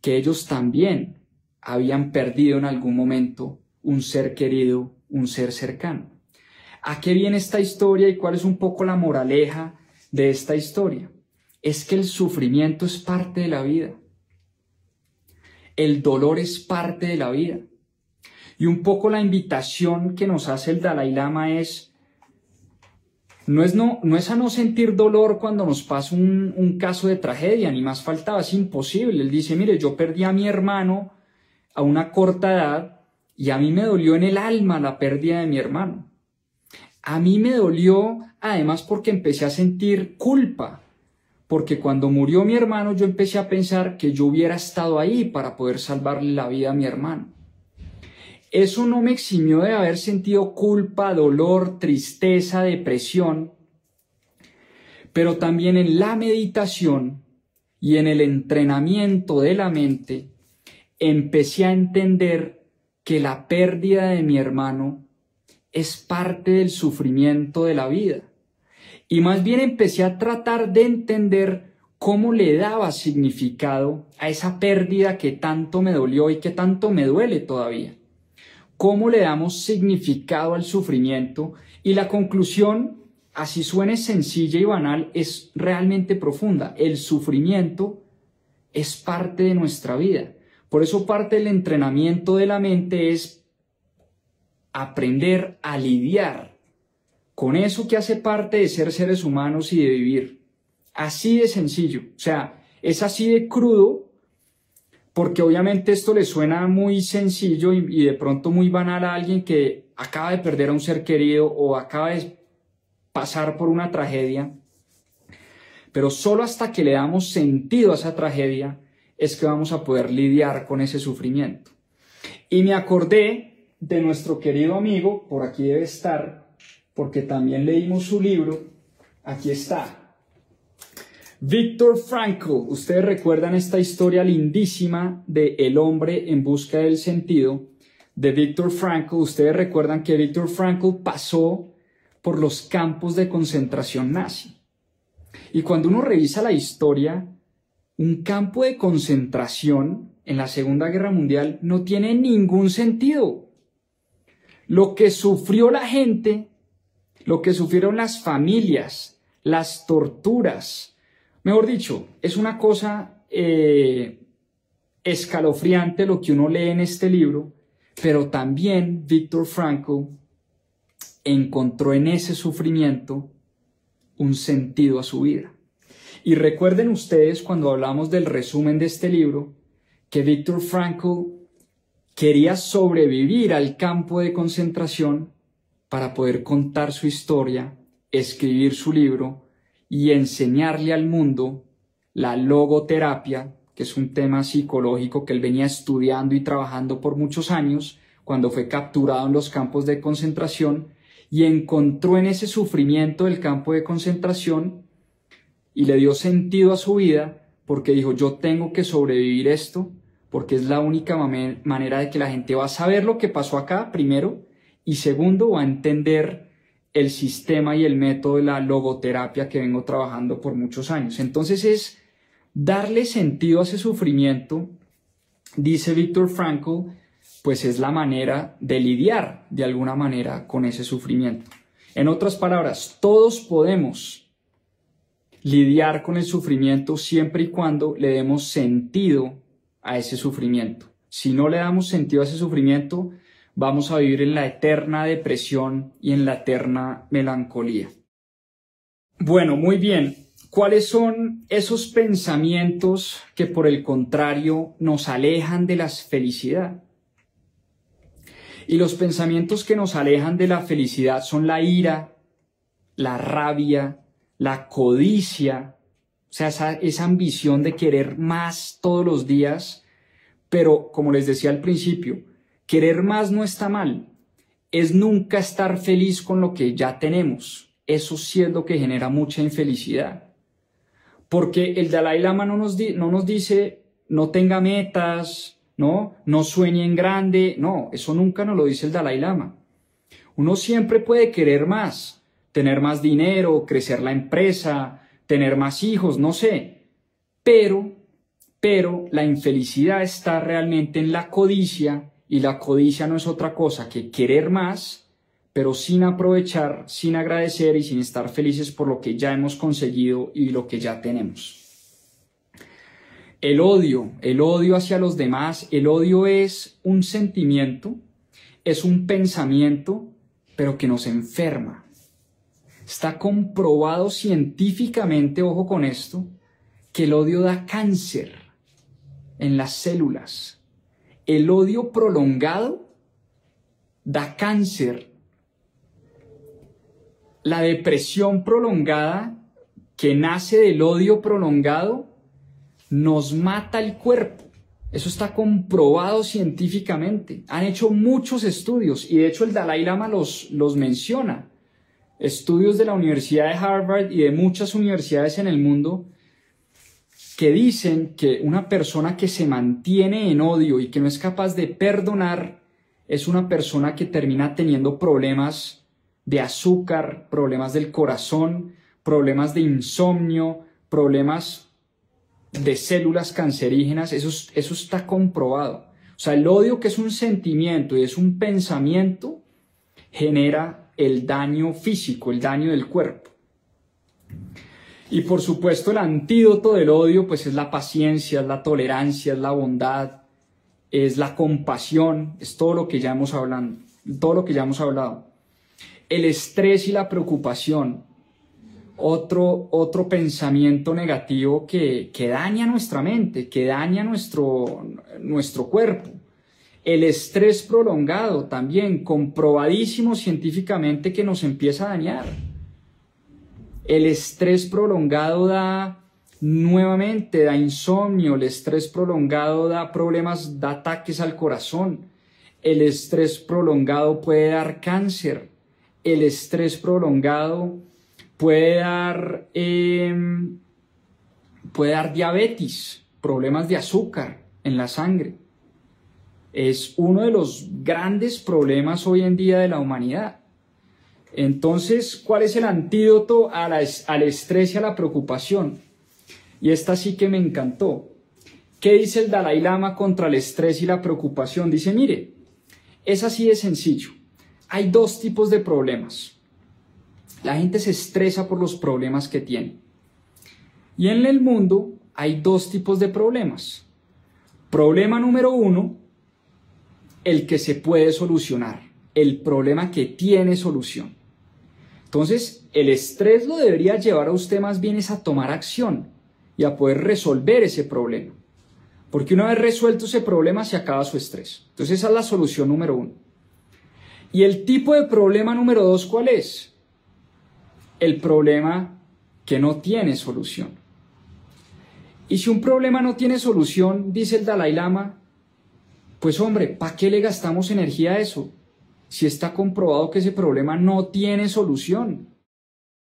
que ellos también habían perdido en algún momento un ser querido, un ser cercano. ¿A qué viene esta historia y cuál es un poco la moraleja de esta historia? Es que el sufrimiento es parte de la vida. El dolor es parte de la vida. Y un poco la invitación que nos hace el Dalai Lama es, no es, no, no es a no sentir dolor cuando nos pasa un, un caso de tragedia, ni más faltaba, es imposible. Él dice, mire, yo perdí a mi hermano a una corta edad y a mí me dolió en el alma la pérdida de mi hermano. A mí me dolió además porque empecé a sentir culpa, porque cuando murió mi hermano yo empecé a pensar que yo hubiera estado ahí para poder salvarle la vida a mi hermano. Eso no me eximió de haber sentido culpa, dolor, tristeza, depresión, pero también en la meditación y en el entrenamiento de la mente empecé a entender que la pérdida de mi hermano es parte del sufrimiento de la vida. Y más bien empecé a tratar de entender cómo le daba significado a esa pérdida que tanto me dolió y que tanto me duele todavía. Cómo le damos significado al sufrimiento y la conclusión, así suene sencilla y banal, es realmente profunda. El sufrimiento es parte de nuestra vida. Por eso parte del entrenamiento de la mente es aprender a lidiar con eso que hace parte de ser seres humanos y de vivir. Así de sencillo. O sea, es así de crudo porque obviamente esto le suena muy sencillo y, de pronto muy banal a alguien que acaba de perder a un ser querido o acaba de pasar por una tragedia. Pero solo hasta que le damos sentido a esa tragedia es que vamos a poder lidiar con ese sufrimiento. Y me acordé de nuestro querido amigo, por aquí debe estar, porque también leímos su libro, aquí está. Víctor Frankl, ustedes recuerdan esta historia lindísima de El hombre en busca del sentido de Víctor Frankl. Ustedes recuerdan que Víctor Frankl pasó por los campos de concentración nazi. Y cuando uno revisa la historia, un campo de concentración en la Segunda Guerra Mundial no tiene ningún sentido. Lo que sufrió la gente, lo que sufrieron las familias, las torturas, mejor dicho, es una cosa eh, escalofriante lo que uno lee en este libro, pero también Víctor Frankl encontró en ese sufrimiento un sentido a su vida. Y recuerden ustedes cuando hablamos del resumen de este libro, que Víctor Frankl quería sobrevivir al campo de concentración para poder contar su historia, escribir su libro y enseñarle al mundo la logoterapia, que es un tema psicológico que él venía estudiando y trabajando por muchos años, cuando fue capturado en los campos de concentración y encontró en ese sufrimiento del campo de concentración y le dio sentido a su vida porque dijo, yo tengo que sobrevivir esto porque es la única manera de que la gente va a saber lo que pasó acá, primero, y segundo, a entender el sistema y el método de la logoterapia que vengo trabajando por muchos años. Entonces es darle sentido a ese sufrimiento, dice Víctor Frankl, pues es la manera de lidiar de alguna manera con ese sufrimiento. En otras palabras, todos podemos lidiar con el sufrimiento siempre y cuando le demos sentido a ese sufrimiento. Si no le damos sentido a ese sufrimiento, vamos a vivir en la eterna depresión y en la eterna melancolía. Bueno, muy bien. ¿Cuáles son esos pensamientos que por el contrario nos alejan de la felicidad? Y los pensamientos que nos alejan de la felicidad son la ira, la rabia, la codicia, o sea, esa, esa ambición de querer más todos los días, pero como les decía al principio, querer más no está mal, es nunca estar feliz con lo que ya tenemos. Eso sí es lo que genera mucha infelicidad. Porque el Dalai Lama no nos, no nos dice no tenga metas, ¿no? No sueñe en grande, no, eso nunca nos lo dice el Dalai Lama. Uno siempre puede querer más, tener más dinero, crecer la empresa, tener más hijos, no sé. Pero, pero la infelicidad está realmente en la codicia y la codicia no es otra cosa que querer más, pero sin aprovechar, sin agradecer y sin estar felices por lo que ya hemos conseguido y lo que ya tenemos. El odio, el odio hacia los demás, el odio es un sentimiento, es un pensamiento, pero que nos enferma. Está comprobado científicamente, ojo con esto, que el odio da cáncer en las células. El odio prolongado da cáncer. La depresión prolongada que nace del odio prolongado nos mata el cuerpo. Eso está comprobado científicamente. Han hecho muchos estudios y de hecho el Dalai Lama los, los menciona. Estudios de la Universidad de Harvard y de muchas universidades en el mundo que dicen que una persona que se mantiene en odio y que no es capaz de perdonar es una persona que termina teniendo problemas de azúcar, problemas del corazón, problemas de insomnio, problemas de células cancerígenas, eso, eso está comprobado. O sea, el odio que es un sentimiento y es un pensamiento genera el daño físico, el daño del cuerpo. Y por supuesto el antídoto del odio pues es la paciencia, es la tolerancia, es la bondad, es la compasión, es todo lo que ya hemos hablado, todo lo que ya hemos hablado. El estrés y la preocupación, otro, otro pensamiento negativo que, que daña nuestra mente, que daña nuestro, nuestro cuerpo. El estrés prolongado también, comprobadísimo científicamente que nos empieza a dañar. El estrés prolongado da nuevamente, da insomnio, el estrés prolongado da problemas, da ataques al corazón. El estrés prolongado puede dar cáncer. El estrés prolongado puede dar, em, puede dar diabetes, problemas de azúcar en la sangre. Es uno de los grandes problemas hoy en día de la humanidad. Entonces, ¿cuál es el antídoto al estrés y a la preocupación? Y esta sí que me encantó. ¿Qué dice el Dalai Lama contra el estrés y la preocupación? Dice, mire, es así de sencillo. Hay dos tipos de problemas. La gente se estresa por los problemas que tiene. Y en el mundo hay dos tipos de problemas. Problema número uno, el que se puede solucionar, el problema que tiene solución. Entonces, el estrés lo debería llevar a usted más bien es a tomar acción y a poder resolver ese problema. Porque una vez resuelto ese problema se acaba su estrés. Entonces, esa es la solución número uno. Y el tipo de problema número dos, ¿cuál es? el problema que no tiene solución. Y si un problema no tiene solución, dice el Dalai Lama, pues hombre, ¿para qué le gastamos energía a eso? Si está comprobado que ese problema no tiene solución.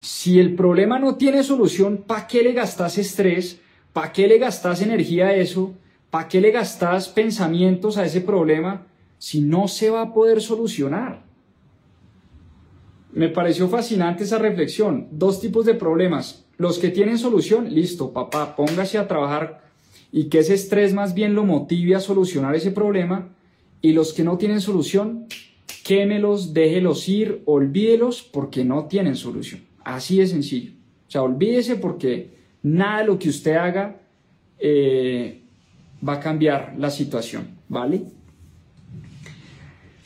Si el problema no tiene solución, ¿para qué le gastas estrés? ¿Para qué le gastas energía a eso? ¿Para qué le gastas pensamientos a ese problema si no se va a poder solucionar? Me pareció fascinante esa reflexión. Dos tipos de problemas. Los que tienen solución, listo, papá, póngase a trabajar y que ese estrés más bien lo motive a solucionar ese problema. Y los que no tienen solución, quémelos, déjelos ir, olvídelos porque no tienen solución. Así de sencillo. O sea, olvídese porque nada de lo que usted haga eh, va a cambiar la situación, ¿vale?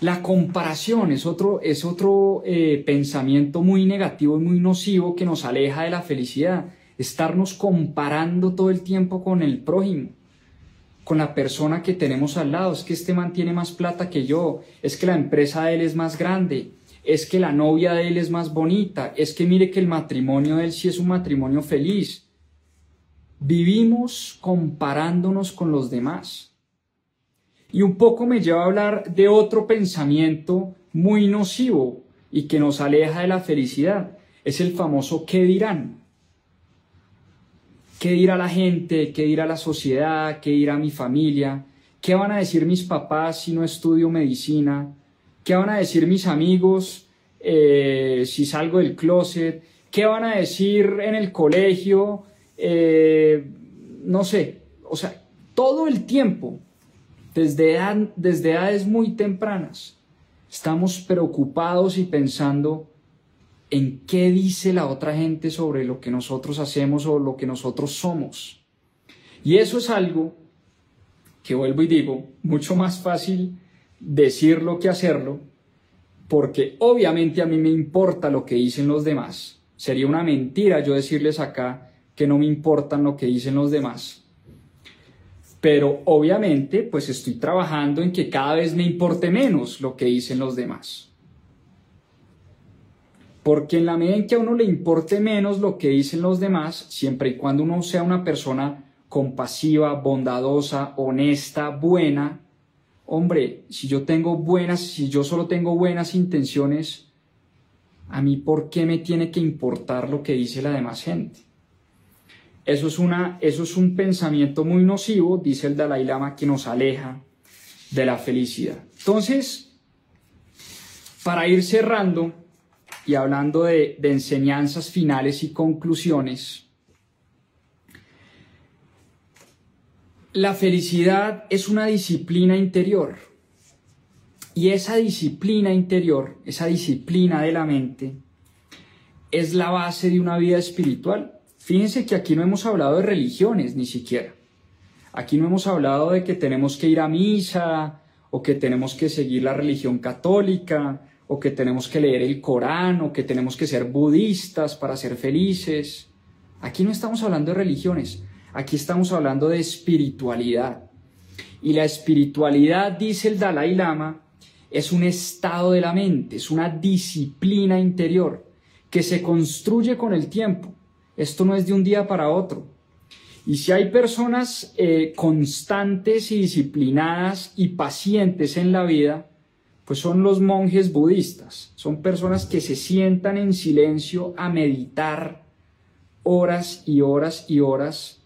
La comparación es otro, es otro eh, pensamiento muy negativo y muy nocivo que nos aleja de la felicidad. Estarnos comparando todo el tiempo con el prójimo, con la persona que tenemos al lado. Es que este man tiene más plata que yo, es que la empresa de él es más grande, es que la novia de él es más bonita, es que mire que el matrimonio de él sí es un matrimonio feliz. Vivimos comparándonos con los demás. Y un poco me lleva a hablar de otro pensamiento muy nocivo y que nos aleja de la felicidad. Es el famoso ¿qué dirán? ¿Qué dirá la gente? ¿Qué dirá la sociedad? ¿Qué dirá mi familia? ¿Qué van a decir mis papás si no estudio medicina? ¿Qué van a decir mis amigos eh, si salgo del closet? ¿Qué van a decir en el colegio? Eh, no sé, o sea, todo el tiempo desde, desde edades muy tempranas, estamos preocupados y pensando en qué dice la otra gente sobre lo que nosotros hacemos o lo que nosotros somos. Y eso es algo que vuelvo y digo, mucho más fácil decirlo que hacerlo, porque obviamente a mí me importa lo que dicen los demás. Sería una mentira yo decirles acá que no me importan lo que dicen los demás pero obviamente pues estoy trabajando en que cada vez me importe menos lo que dicen los demás. Porque en la medida en que a uno le importe menos lo que dicen los demás, siempre y cuando uno sea una persona compasiva, bondadosa, honesta, buena, hombre, si yo tengo buenas, si yo solo tengo buenas intenciones, a mí por qué me tiene que importar lo que dice la demás gente? Eso es, una, eso es un pensamiento muy nocivo, dice el Dalai Lama, que nos aleja de la felicidad. Entonces, para ir cerrando y hablando de, enseñanzas finales y conclusiones, la felicidad es una disciplina interior. Y esa disciplina interior, esa disciplina de la mente, es la base de una vida espiritual. Fíjense que aquí no hemos hablado de religiones ni siquiera. Aquí no hemos hablado de que tenemos que ir a misa o que tenemos que seguir la religión católica o que tenemos que leer el Corán o que tenemos que ser budistas para ser felices. Aquí no estamos hablando de religiones, aquí estamos hablando de espiritualidad. Y la espiritualidad, dice el Dalai Lama, es un estado de la mente, es una disciplina interior que se construye con el tiempo esto no es de un día para otro. Y si hay personas eh, constantes y disciplinadas y pacientes en la vida, pues son los monjes budistas. Son personas que se sientan en silencio a meditar horas y horas y horas,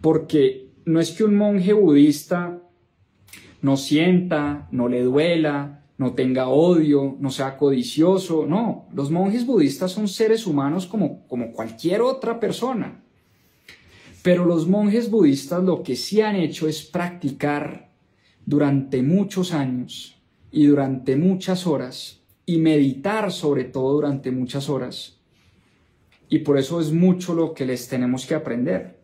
porque no es que un monje budista no sienta, no le duela, no tenga odio, no sea codicioso. No, los monjes budistas son seres humanos como, cualquier otra persona. Pero los monjes budistas lo que sí han hecho es practicar durante muchos años y durante muchas horas y meditar sobre todo durante muchas horas. Y por eso es mucho lo que les tenemos que aprender.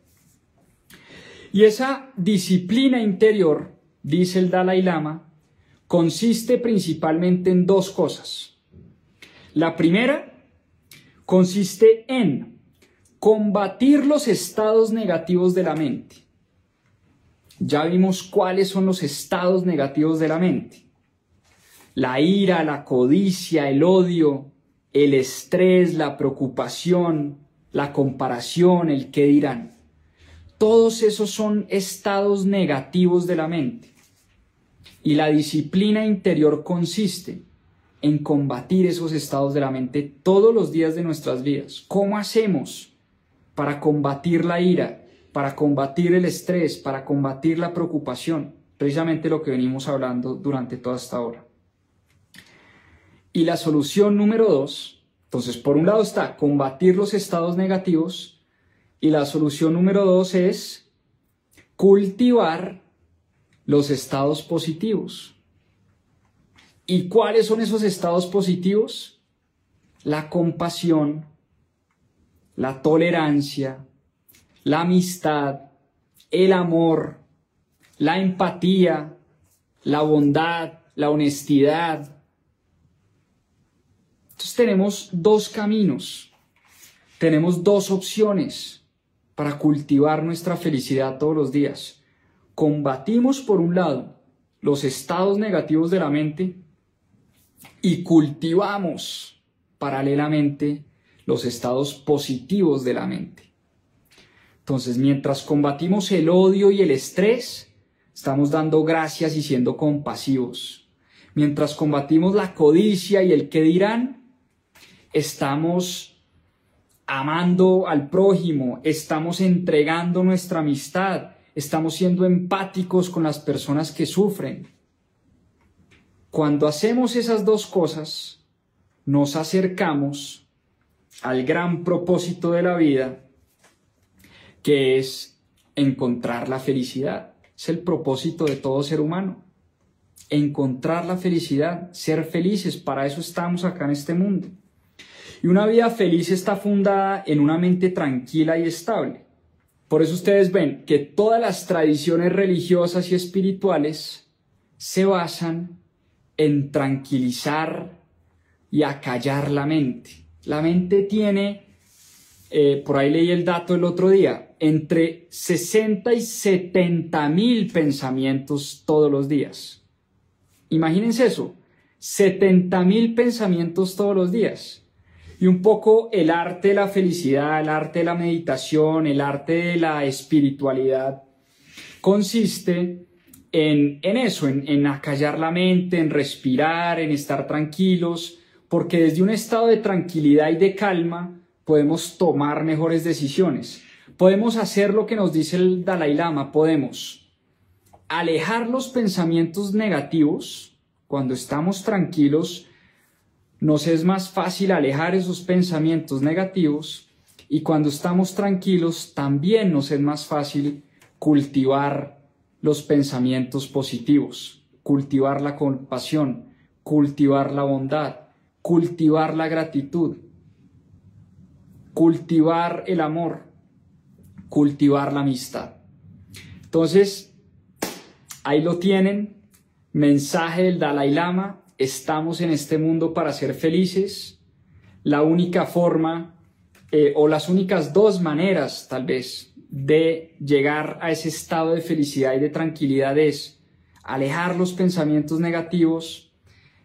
Y esa disciplina interior, dice el Dalai Lama, consiste principalmente en dos cosas. La primera consiste en combatir los estados negativos de la mente. Ya vimos cuáles son los estados negativos de la mente. La ira, la codicia, el odio, el estrés, la preocupación, la comparación, el qué dirán. Todos esos son estados negativos de la mente. Y la disciplina interior consiste en combatir esos estados de la mente todos los días de nuestras vidas. ¿Cómo hacemos para combatir la ira, para combatir el estrés, para combatir la preocupación? Precisamente lo que venimos hablando durante toda esta hora. Y la solución número dos, entonces por un lado está combatir los estados negativos y la solución número dos es cultivar los estados positivos. ¿Y cuáles son esos estados positivos? La compasión, la tolerancia, la amistad, el amor, la empatía, la bondad, la honestidad. Entonces tenemos dos caminos, tenemos dos opciones para cultivar nuestra felicidad todos los días combatimos por un lado los estados negativos de la mente y cultivamos paralelamente los estados positivos de la mente. Entonces, mientras combatimos el odio y el estrés, estamos dando gracias y siendo compasivos. Mientras combatimos la codicia y el que dirán, estamos amando al prójimo, estamos entregando nuestra amistad, estamos siendo empáticos con las personas que sufren. Cuando hacemos esas dos cosas, nos acercamos al gran propósito de la vida, que es encontrar la felicidad. Es el propósito de todo ser humano. Encontrar la felicidad, ser felices, para eso estamos acá en este mundo. Y una vida feliz está fundada en una mente tranquila y estable. Por eso ustedes ven que todas las tradiciones religiosas y espirituales se basan en tranquilizar y acallar la mente. La mente tiene, eh, por ahí leí el dato el otro día, entre 60 y 70 mil pensamientos todos los días. Imagínense eso, 70 mil pensamientos todos los días. Y un poco el arte de la felicidad, el arte de la meditación, el arte de la espiritualidad, consiste en, eso, en, en acallar la mente, en respirar, en estar tranquilos, porque desde un estado de tranquilidad y de calma podemos tomar mejores decisiones. Podemos hacer lo que nos dice el Dalai Lama, podemos alejar los pensamientos negativos cuando estamos tranquilos nos es más fácil alejar esos pensamientos negativos y cuando estamos tranquilos también nos es más fácil cultivar los pensamientos positivos, cultivar la compasión, cultivar la bondad, cultivar la gratitud, cultivar el amor, cultivar la amistad. Entonces, ahí lo tienen, mensaje del Dalai Lama, estamos en este mundo para ser felices. La única forma eh, o las únicas dos maneras tal vez de llegar a ese estado de felicidad y de tranquilidad es alejar los pensamientos negativos,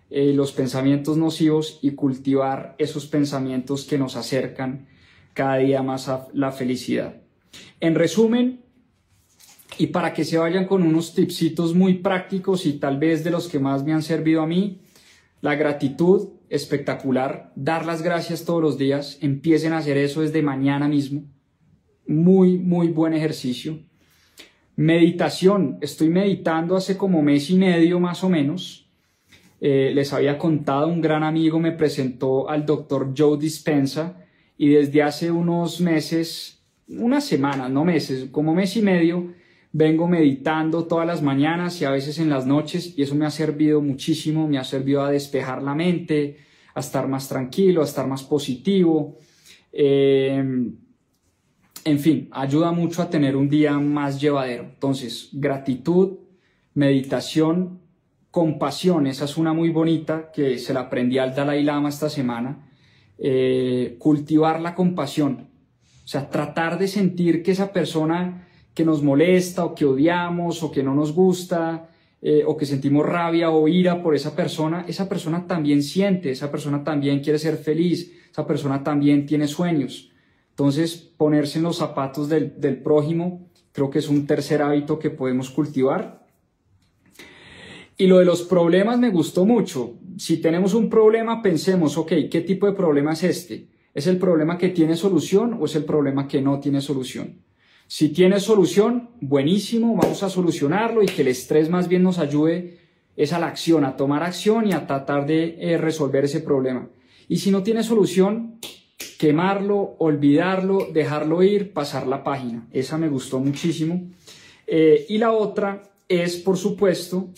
eh, los pensamientos nocivos y cultivar esos pensamientos que nos acercan cada día más a la felicidad. En resumen, y para que se vayan con unos tipsitos muy prácticos y tal vez de los que más me han servido a mí, la gratitud, espectacular, dar las gracias todos los días, empiecen a hacer eso desde mañana mismo, muy, muy buen ejercicio. Meditación, estoy meditando hace como mes y medio más o menos. Eh, les había contado, un gran amigo me presentó al doctor Joe Dispensa y desde hace unos meses, unas semanas, no meses, como mes y medio, vengo meditando todas las mañanas y a veces en las noches y eso me ha servido muchísimo, me ha servido a despejar la mente, a estar más tranquilo, a estar más positivo. Eh, en fin, ayuda mucho a tener un día más llevadero. Entonces, gratitud, meditación, compasión, esa es una muy bonita que se la aprendí al Dalai Lama esta semana. Eh, cultivar la compasión, o sea, tratar de sentir que esa persona que nos molesta o que odiamos o que no nos gusta eh, o que sentimos rabia o ira por esa persona, esa persona también siente, esa persona también quiere ser feliz, esa persona también tiene sueños. Entonces, ponerse en los zapatos del, prójimo Creo que es un tercer hábito que podemos cultivar. Y lo de los problemas me gustó mucho. Si tenemos un problema, pensemos, ok, ¿qué tipo de problema es este? ¿Es el problema que tiene solución o es el problema que no tiene solución? Si tiene solución, buenísimo, vamos a solucionarlo y que el estrés más bien nos ayude es a la acción, a tomar acción y a tratar de eh, resolver ese problema. Y si no tiene solución, quemarlo, olvidarlo, dejarlo ir, pasar la página. Esa me gustó muchísimo. Eh, y la otra es, por supuesto,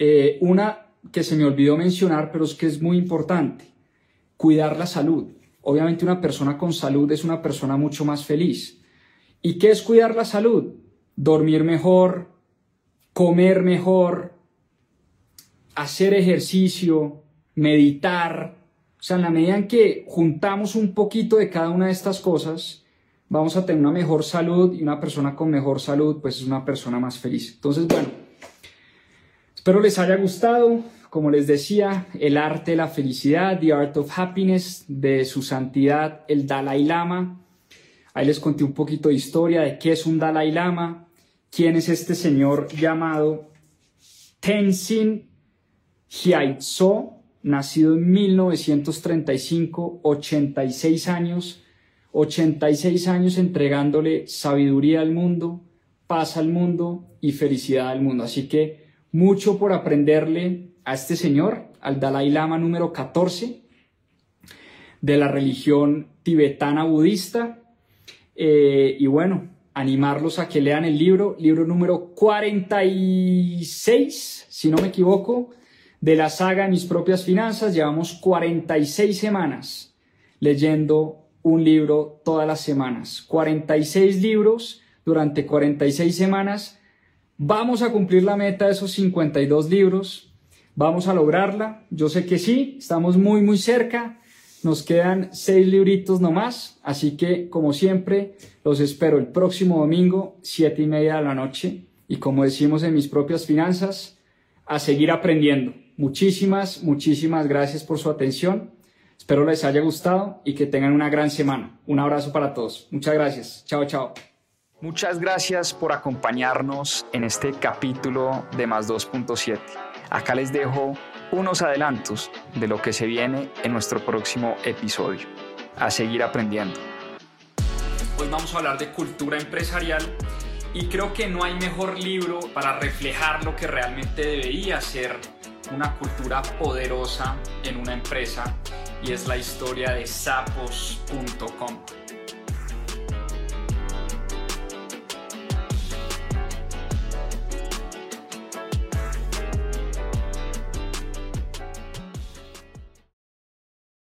eh, una que se me olvidó mencionar, pero es que es muy importante, cuidar la salud. Obviamente una persona con salud es una persona mucho más feliz. ¿Y qué es cuidar la salud? Dormir mejor, comer mejor, hacer ejercicio, meditar. O sea, en la medida en que juntamos un poquito de cada una de estas cosas, vamos a tener una mejor salud y una persona con mejor salud, pues es una persona más feliz. Entonces, bueno, espero les haya gustado. Como les decía, el arte de la felicidad, The Art of Happiness, de su santidad, el Dalai Lama. Ahí les conté un poquito de historia de qué es un Dalai Lama, quién es este señor llamado Tenzin Gyatso, nacido en 1935, 86 años, 86 años entregándole sabiduría al mundo, paz al mundo y felicidad al mundo. Así que mucho por aprenderle a este señor, al Dalai Lama número 14 de la religión tibetana budista. Eh, y bueno, animarlos a que lean el libro, libro número 46, si no me equivoco, de la saga Mis propias finanzas. Llevamos 46 semanas leyendo un libro todas las semanas. 46 libros durante 46 semanas. Vamos a cumplir la meta de esos 52 libros. Vamos a lograrla. Yo sé que sí, estamos muy, muy cerca. Nos quedan seis libritos nomás, así que como siempre los espero el próximo domingo, siete y media de la noche. Y como decimos en mis propias finanzas, a seguir aprendiendo. Muchísimas, muchísimas gracias por su atención. Espero les haya gustado y que tengan una gran semana. Un abrazo para todos. Muchas gracias. Chao, chao. Muchas gracias por acompañarnos en este capítulo de Más 2.7. Acá les dejo unos adelantos de lo que se viene en nuestro próximo episodio. A seguir aprendiendo. Hoy vamos a hablar de cultura empresarial y creo que no hay mejor libro para reflejar lo que realmente debería ser una cultura poderosa en una empresa y es la historia de sapos.com.